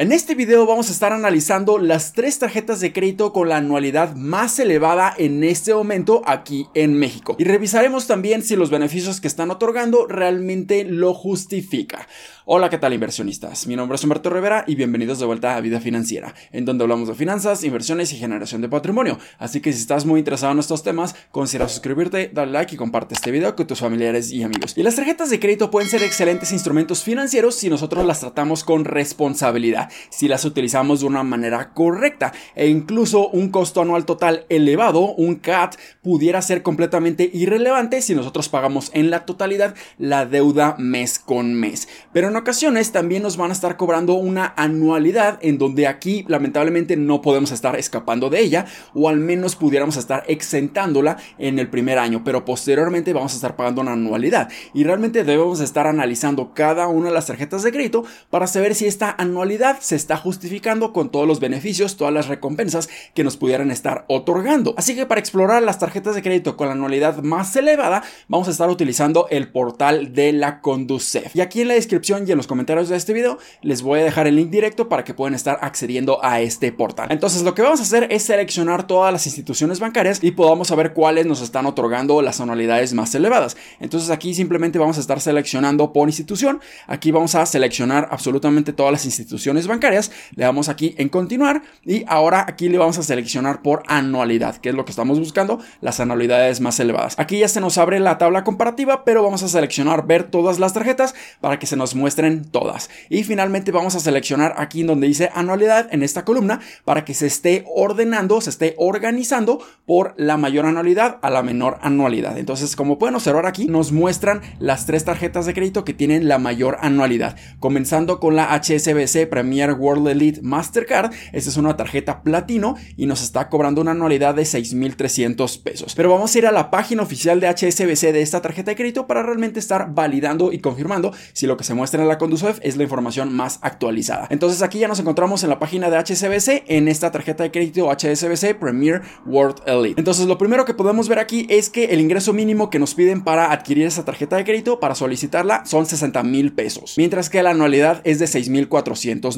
En este video vamos a estar analizando las tres tarjetas de crédito con la anualidad más elevada en este momento aquí en México. Y revisaremos también si los beneficios que están otorgando realmente lo justifica. Hola, ¿qué tal inversionistas? Mi nombre es Humberto Rivera y bienvenidos de vuelta a Vida Financiera, en donde hablamos de finanzas, inversiones y generación de patrimonio. Así que si estás muy interesado en estos temas, considera suscribirte, darle like y comparte este video con tus familiares y amigos. Y las tarjetas de crédito pueden ser excelentes instrumentos financieros si nosotros las tratamos con responsabilidad, si las utilizamos de una manera correcta e incluso un costo anual total elevado, un CAT, pudiera ser completamente irrelevante si nosotros pagamos en la totalidad la deuda mes con mes. Pero no ocasiones también nos van a estar cobrando una anualidad en donde aquí lamentablemente no podemos estar escapando de ella o al menos pudiéramos estar exentándola en el primer año, pero posteriormente vamos a estar pagando una anualidad y realmente debemos estar analizando cada una de las tarjetas de crédito para saber si esta anualidad se está justificando con todos los beneficios, todas las recompensas que nos pudieran estar otorgando. Así que para explorar las tarjetas de crédito con la anualidad más elevada, vamos a estar utilizando el portal de la Conducef. Y aquí en la descripción en los comentarios de este video les voy a dejar el link directo para que puedan estar accediendo a este portal. Entonces lo que vamos a hacer es seleccionar todas las instituciones bancarias y podamos saber cuáles nos están otorgando las anualidades más elevadas. Entonces aquí simplemente vamos a estar seleccionando por institución. Aquí vamos a seleccionar absolutamente todas las instituciones bancarias. Le damos aquí en continuar y ahora aquí le vamos a seleccionar por anualidad, que es lo que estamos buscando, las anualidades más elevadas. Aquí ya se nos abre la tabla comparativa, pero vamos a seleccionar ver todas las tarjetas para que se nos muestre todas. Y finalmente vamos a seleccionar aquí donde dice anualidad en esta columna para que se esté ordenando, se esté organizando por la mayor anualidad a la menor anualidad. Entonces, como pueden observar aquí, nos muestran las tres tarjetas de crédito que tienen la mayor anualidad. Comenzando con la HSBC Premier World Elite Mastercard. Esta es una tarjeta platino y nos está cobrando una anualidad de 6.300 pesos. Pero vamos a ir a la página oficial de HSBC de esta tarjeta de crédito para realmente estar validando y confirmando si lo que se muestra en la Conducef es la información más actualizada. Entonces aquí ya nos encontramos en la página de HSBC en esta tarjeta de crédito HSBC Premier World Elite. Entonces lo primero que podemos ver aquí es que el ingreso mínimo que nos piden para adquirir esa tarjeta de crédito, para solicitarla, son 60 mil pesos, mientras que la anualidad es de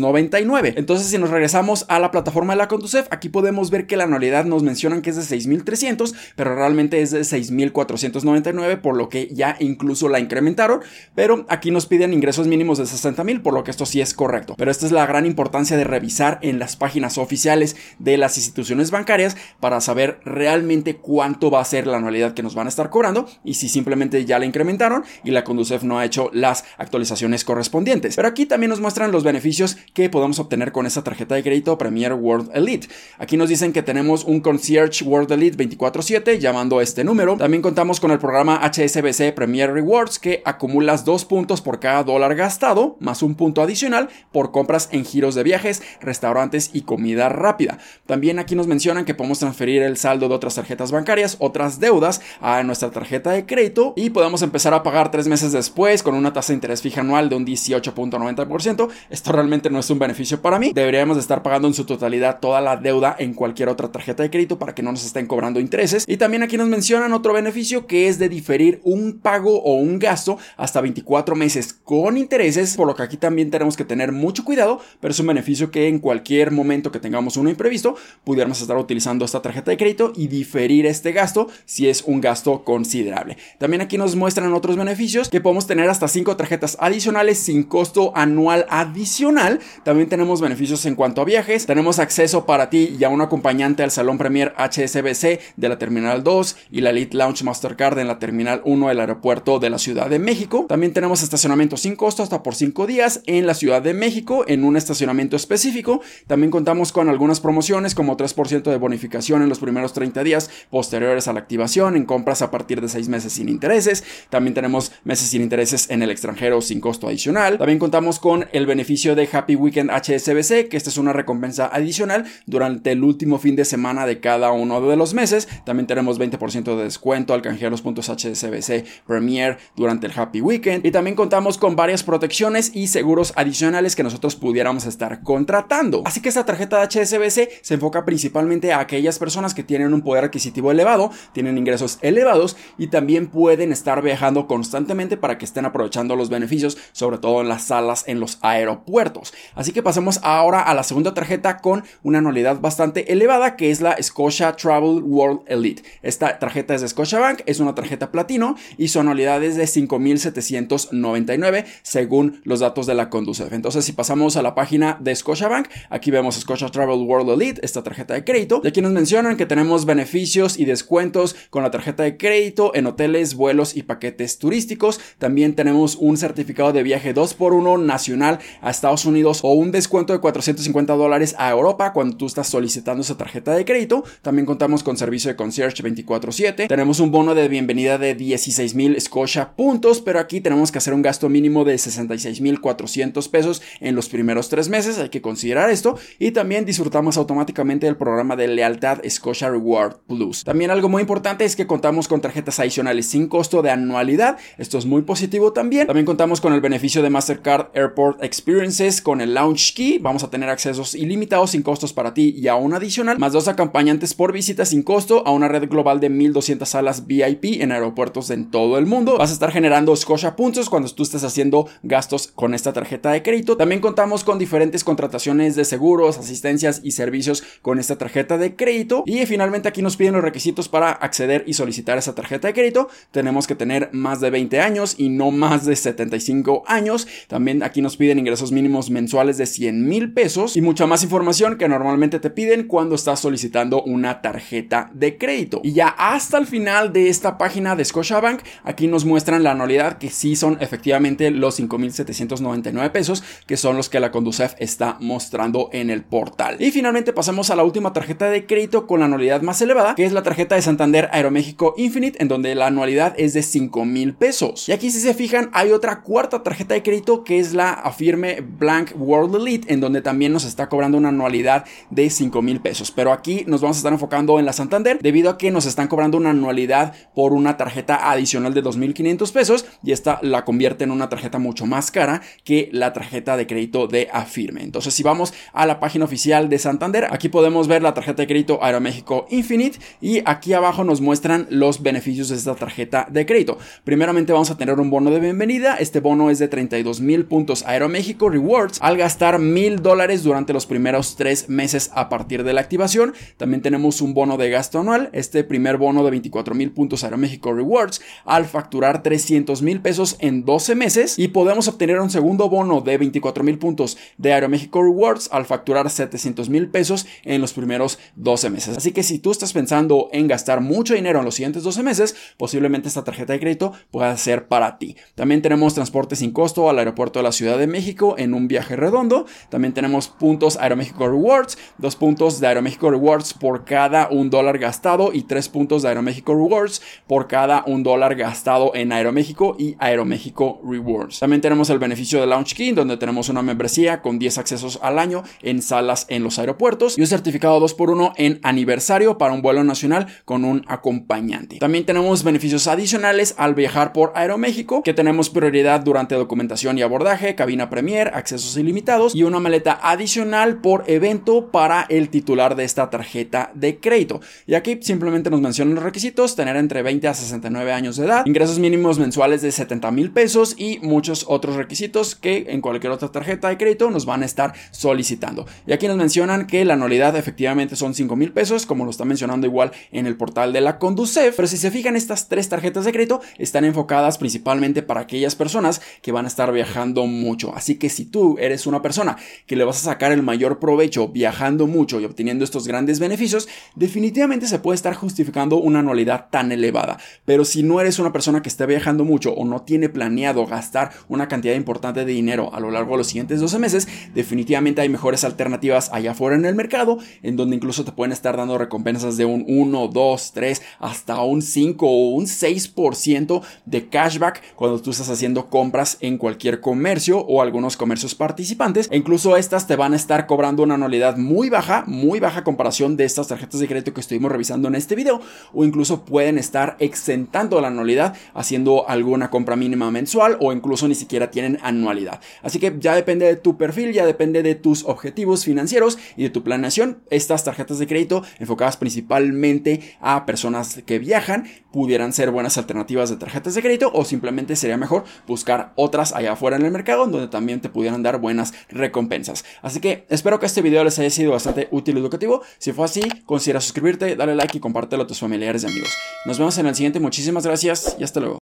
6.499. Entonces si nos regresamos a la plataforma de la Conducef, aquí podemos ver que la anualidad nos mencionan que es de 6.300, pero realmente es de 6.499, por lo que ya incluso la incrementaron, pero aquí nos piden ingresos mínimos de 60 mil, por lo que esto sí es correcto. Pero esta es la gran importancia de revisar en las páginas oficiales de las instituciones bancarias para saber realmente cuánto va a ser la anualidad que nos van a estar cobrando y si simplemente ya la incrementaron y la Conducef no ha hecho las actualizaciones correspondientes. Pero aquí también nos muestran los beneficios que podemos obtener con esta tarjeta de crédito Premier World Elite. Aquí nos dicen que tenemos un Concierge World Elite 24/7 llamando este número. También contamos con el programa HSBC Premier Rewards que acumulas dos puntos por cada dólar gastado más un punto adicional por compras en giros de viajes, restaurantes y comida rápida. También aquí nos mencionan que podemos transferir el saldo de otras tarjetas bancarias, otras deudas a nuestra tarjeta de crédito y podemos empezar a pagar tres meses después con una tasa de interés fija anual de un 18.90%. Esto realmente no es un beneficio para mí. Deberíamos de estar pagando en su totalidad toda la deuda en cualquier otra tarjeta de crédito para que no nos estén cobrando intereses. Y también aquí nos mencionan otro beneficio que es de diferir un pago o un gasto hasta 24 meses con interés por lo que aquí también tenemos que tener mucho cuidado, pero es un beneficio que en cualquier momento que tengamos uno imprevisto, pudiéramos estar utilizando esta tarjeta de crédito y diferir este gasto si es un gasto considerable. También aquí nos muestran otros beneficios que podemos tener hasta 5 tarjetas adicionales sin costo anual adicional. También tenemos beneficios en cuanto a viajes. Tenemos acceso para ti y a un acompañante al Salón Premier HSBC de la Terminal 2 y la Elite Launch Mastercard en la Terminal 1 del aeropuerto de la Ciudad de México. También tenemos estacionamiento sin costo hasta por 5 días en la Ciudad de México en un estacionamiento específico. También contamos con algunas promociones como 3% de bonificación en los primeros 30 días posteriores a la activación en compras a partir de 6 meses sin intereses. También tenemos meses sin intereses en el extranjero sin costo adicional. También contamos con el beneficio de Happy Weekend HSBC, que esta es una recompensa adicional durante el último fin de semana de cada uno de los meses. También tenemos 20% de descuento al canjear los puntos HSBC Premier durante el Happy Weekend. Y también contamos con varias protecciones y seguros adicionales que nosotros pudiéramos estar contratando. Así que esta tarjeta de HSBC se enfoca principalmente a aquellas personas que tienen un poder adquisitivo elevado, tienen ingresos elevados y también pueden estar viajando constantemente para que estén aprovechando los beneficios, sobre todo en las salas en los aeropuertos. Así que pasemos ahora a la segunda tarjeta con una anualidad bastante elevada que es la Scotia Travel World Elite. Esta tarjeta es de Scotiabank, es una tarjeta platino y su anualidad es de 5.799 según los datos de la Conducef. Entonces si pasamos a la página de Scotiabank, aquí vemos Scotia Travel World Elite, esta tarjeta de crédito. Y aquí nos mencionan que tenemos beneficios y descuentos con la tarjeta de crédito en hoteles, vuelos y paquetes turísticos. También tenemos un certificado de viaje 2x1 nacional a Estados Unidos o un descuento de 450 dólares a Europa cuando tú estás solicitando esa tarjeta de crédito. También contamos con servicio de concierge 24/7. Tenemos un bono de bienvenida de 16 mil Scotia puntos, pero aquí tenemos que hacer un gasto mínimo de 66 mil 400 pesos en los primeros tres meses. Hay que considerar esto. Y también disfrutamos automáticamente del programa de lealtad Scotia Reward Plus. También algo muy importante es que contamos con tarjetas adicionales sin costo de anualidad. Esto es muy positivo también. También contamos con el beneficio de Mastercard Airport Experiences con el Launch Key. Vamos a tener accesos ilimitados sin costos para ti y a un adicional, más dos acompañantes por visita sin costo a una red global de 1200 salas VIP en aeropuertos en todo el mundo. Vas a estar generando Scotia puntos cuando tú estés haciendo gastos con esta tarjeta de crédito. También contamos con diferentes contrataciones de seguros, asistencias y servicios con esta tarjeta de crédito. Y finalmente aquí nos piden los requisitos para acceder y solicitar esa tarjeta de crédito. Tenemos que tener más de 20 años y no más de 75 años. También aquí nos piden ingresos mínimos mensuales de 100 mil pesos y mucha más información que normalmente te piden cuando estás solicitando una tarjeta de crédito. Y ya hasta el final de esta página de Scotiabank, aquí nos muestran la anualidad que sí son efectivamente los 5.799 pesos, que son los que la Conducef está mostrando en el portal. Y finalmente pasamos a la última tarjeta de crédito con la anualidad más elevada, que es la tarjeta de Santander Aeroméxico Infinite, en donde la anualidad es de 5 mil pesos. Y aquí si se fijan hay otra cuarta tarjeta de crédito que es la Afirme Blank World Elite, en donde también nos está cobrando una anualidad de 5 mil pesos. Pero aquí nos vamos a estar enfocando en la Santander, debido a que nos están cobrando una anualidad por una tarjeta adicional de 2.500 pesos y esta la convierte en una tarjeta mucho más cara que la tarjeta de crédito de Afirme. Entonces si vamos a la página oficial de Santander, aquí podemos ver la tarjeta de crédito Aeroméxico Infinite y aquí abajo nos muestran los beneficios de esta tarjeta de crédito. Primeramente vamos a tener un bono de bienvenida, este bono es de 32 mil puntos Aeroméxico Rewards gastar mil dólares durante los primeros tres meses a partir de la activación. También tenemos un bono de gasto anual, este primer bono de 24 mil puntos Aeroméxico Rewards al facturar 300 mil pesos en 12 meses y podemos obtener un segundo bono de 24 mil puntos de Aeroméxico Rewards al facturar 700 mil pesos en los primeros 12 meses. Así que si tú estás pensando en gastar mucho dinero en los siguientes 12 meses, posiblemente esta tarjeta de crédito pueda ser para ti. También tenemos transporte sin costo al aeropuerto de la Ciudad de México en un viaje redondo. También tenemos puntos Aeroméxico Rewards, dos puntos de Aeroméxico Rewards por cada un dólar gastado y tres puntos de Aeroméxico Rewards por cada un dólar gastado en Aeroméxico y Aeroméxico Rewards. También tenemos el beneficio de Launch Key, donde tenemos una membresía con 10 accesos al año en salas en los aeropuertos y un certificado 2x1 en aniversario para un vuelo nacional con un acompañante. También tenemos beneficios adicionales al viajar por Aeroméxico, que tenemos prioridad durante documentación y abordaje, cabina premier, accesos ilimitados y una maleta adicional por evento para el titular de esta tarjeta de crédito. Y aquí simplemente nos mencionan los requisitos, tener entre 20 a 69 años de edad, ingresos mínimos mensuales de 70 mil pesos y muchos otros requisitos que en cualquier otra tarjeta de crédito nos van a estar solicitando. Y aquí nos mencionan que la anualidad efectivamente son 5 mil pesos, como lo está mencionando igual en el portal de la Conducef, pero si se fijan estas tres tarjetas de crédito están enfocadas principalmente para aquellas personas que van a estar viajando mucho. Así que si tú eres una persona que le vas a sacar el mayor provecho viajando mucho y obteniendo estos grandes beneficios, definitivamente se puede estar justificando una anualidad tan elevada. Pero si no eres una persona que esté viajando mucho o no tiene planeado gastar una cantidad importante de dinero a lo largo de los siguientes 12 meses, definitivamente hay mejores alternativas allá afuera en el mercado, en donde incluso te pueden estar dando recompensas de un 1, 2, 3, hasta un 5 o un 6% de cashback cuando tú estás haciendo compras en cualquier comercio o algunos comercios participantes. E incluso estas te van a estar cobrando una anualidad muy baja, muy baja comparación de estas tarjetas de crédito que estuvimos revisando en este video, o incluso pueden estar exentando la anualidad haciendo alguna compra mínima mensual o incluso ni siquiera tienen anualidad. Así que ya depende de tu perfil, ya depende de tus objetivos financieros y de tu planeación. Estas tarjetas de crédito enfocadas principalmente a personas que viajan pudieran ser buenas alternativas de tarjetas de crédito o simplemente sería mejor buscar otras allá afuera en el mercado donde también te pudieran dar buenas buenas recompensas. Así que espero que este video les haya sido bastante útil y educativo. Si fue así, considera suscribirte, darle like y compártelo a tus familiares y amigos. Nos vemos en el siguiente. Muchísimas gracias y hasta luego.